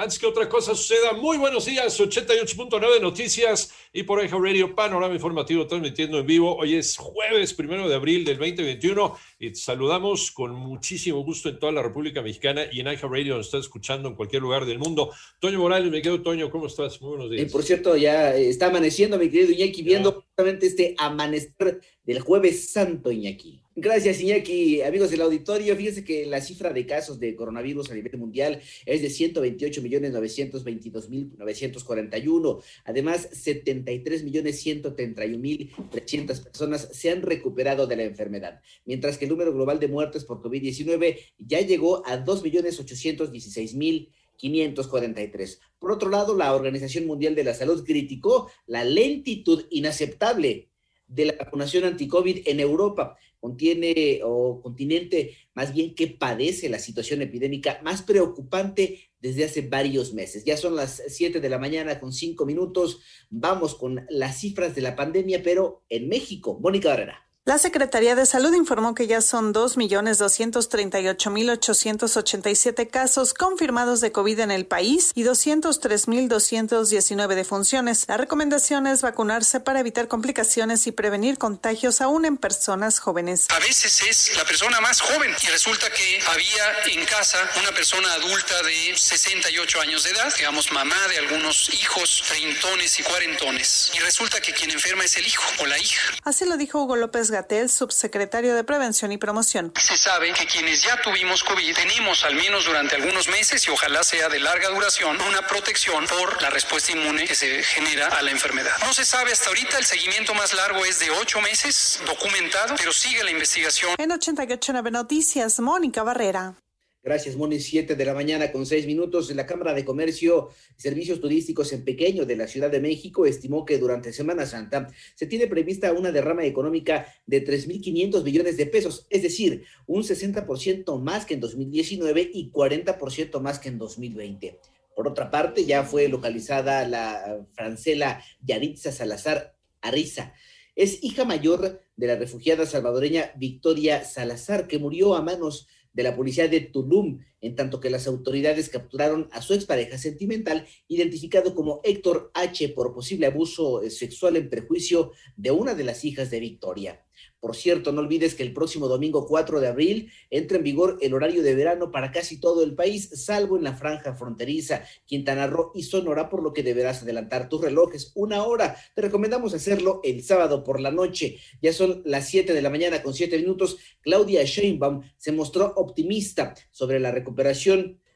Antes que otra cosa suceda, muy buenos días, 88.9 Noticias y por Eja Radio, panorama informativo transmitiendo en vivo. Hoy es jueves primero de abril del 2021 y saludamos con muchísimo gusto en toda la República Mexicana y en Eja Radio nos está escuchando en cualquier lugar del mundo. Toño Morales, me quedo Toño, ¿cómo estás? Muy buenos días. Y por cierto, ya está amaneciendo, mi querido Iñaki, viendo justamente este amanecer del jueves santo, Iñaki. Gracias, Iñaki. Amigos del auditorio, fíjense que la cifra de casos de coronavirus a nivel mundial es de 128 millones 922 mil 941. Además, 73 millones 131 mil 300 personas se han recuperado de la enfermedad, mientras que el número global de muertes por COVID-19 ya llegó a 2 millones 816 mil 543. Por otro lado, la Organización Mundial de la Salud criticó la lentitud inaceptable de la vacunación anti-COVID en Europa. Contiene o continente más bien que padece la situación epidémica más preocupante desde hace varios meses. Ya son las 7 de la mañana con 5 minutos. Vamos con las cifras de la pandemia, pero en México. Mónica Barrera. La Secretaría de Salud informó que ya son 2.238.887 casos confirmados de COVID en el país y 203.219 defunciones. La recomendación es vacunarse para evitar complicaciones y prevenir contagios aún en personas jóvenes. A veces es la persona más joven y resulta que había en casa una persona adulta de 68 años de edad, digamos mamá de algunos hijos treintones y cuarentones. Y resulta que quien enferma es el hijo o la hija. Así lo dijo Hugo López Gatel, subsecretario de Prevención y Promoción. Se sabe que quienes ya tuvimos COVID tenemos al menos durante algunos meses y ojalá sea de larga duración una protección por la respuesta inmune que se genera a la enfermedad. No se sabe hasta ahorita, el seguimiento más largo es de ocho meses documentado, pero sigue la investigación. En 889 Noticias, Mónica Barrera. Gracias, Moni. Siete de la mañana con seis minutos. La Cámara de Comercio y Servicios Turísticos en Pequeño de la Ciudad de México estimó que durante Semana Santa se tiene prevista una derrama económica de 3.500 millones de pesos, es decir, un 60% más que en 2019 y 40% más que en 2020. Por otra parte, ya fue localizada la francela Yaritza Salazar Ariza. Es hija mayor de la refugiada salvadoreña Victoria Salazar, que murió a manos la policía de Tulum, en tanto que las autoridades capturaron a su expareja sentimental, identificado como Héctor H. por posible abuso sexual en prejuicio de una de las hijas de Victoria. Por cierto, no olvides que el próximo domingo 4 de abril entra en vigor el horario de verano para casi todo el país, salvo en la franja fronteriza, Quintana Roo y Sonora, por lo que deberás adelantar tus relojes una hora. Te recomendamos hacerlo el sábado por la noche. Ya son las 7 de la mañana con 7 minutos. Claudia Sheinbaum se mostró optimista sobre la recuperación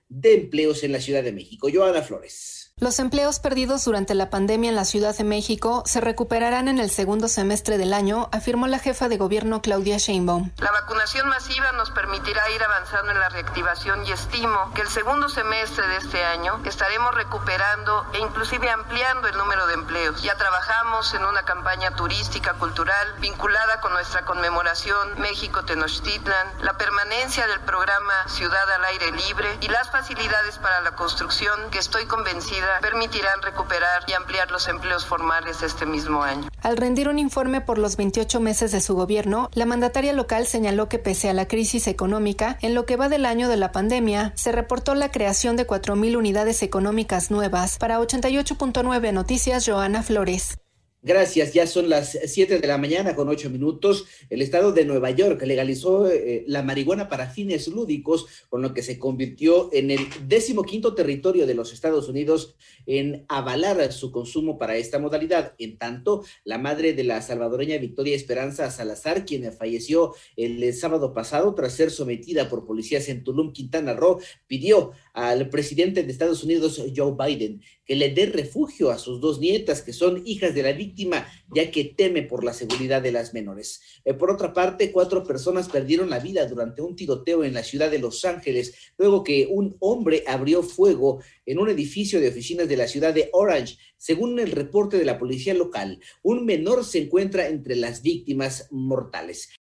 de empleos en la Ciudad de México. Joana Flores. Los empleos perdidos durante la pandemia en la Ciudad de México se recuperarán en el segundo semestre del año, afirmó la jefa de gobierno Claudia Sheinbaum. La vacunación masiva nos permitirá ir avanzando en la reactivación y estimo que el segundo semestre de este año estaremos recuperando e inclusive ampliando el número de empleos. Ya trabajamos en una campaña turística cultural vinculada con nuestra conmemoración México Tenochtitlan, la permanencia del programa Ciudad al aire libre y las facilidades para la construcción que estoy convencida permitirán recuperar y ampliar los empleos formales este mismo año. Al rendir un informe por los 28 meses de su gobierno, la mandataria local señaló que pese a la crisis económica, en lo que va del año de la pandemia, se reportó la creación de 4.000 unidades económicas nuevas. Para 88.9 Noticias, Joana Flores. Gracias, ya son las 7 de la mañana con 8 minutos. El estado de Nueva York legalizó eh, la marihuana para fines lúdicos, con lo que se convirtió en el decimoquinto territorio de los Estados Unidos en avalar su consumo para esta modalidad. En tanto, la madre de la salvadoreña Victoria Esperanza Salazar, quien falleció el sábado pasado tras ser sometida por policías en Tulum, Quintana Roo, pidió al presidente de Estados Unidos, Joe Biden, que le dé refugio a sus dos nietas, que son hijas de la víctima, ya que teme por la seguridad de las menores. Eh, por otra parte, cuatro personas perdieron la vida durante un tiroteo en la ciudad de Los Ángeles, luego que un hombre abrió fuego en un edificio de oficinas de la ciudad de Orange. Según el reporte de la policía local, un menor se encuentra entre las víctimas mortales.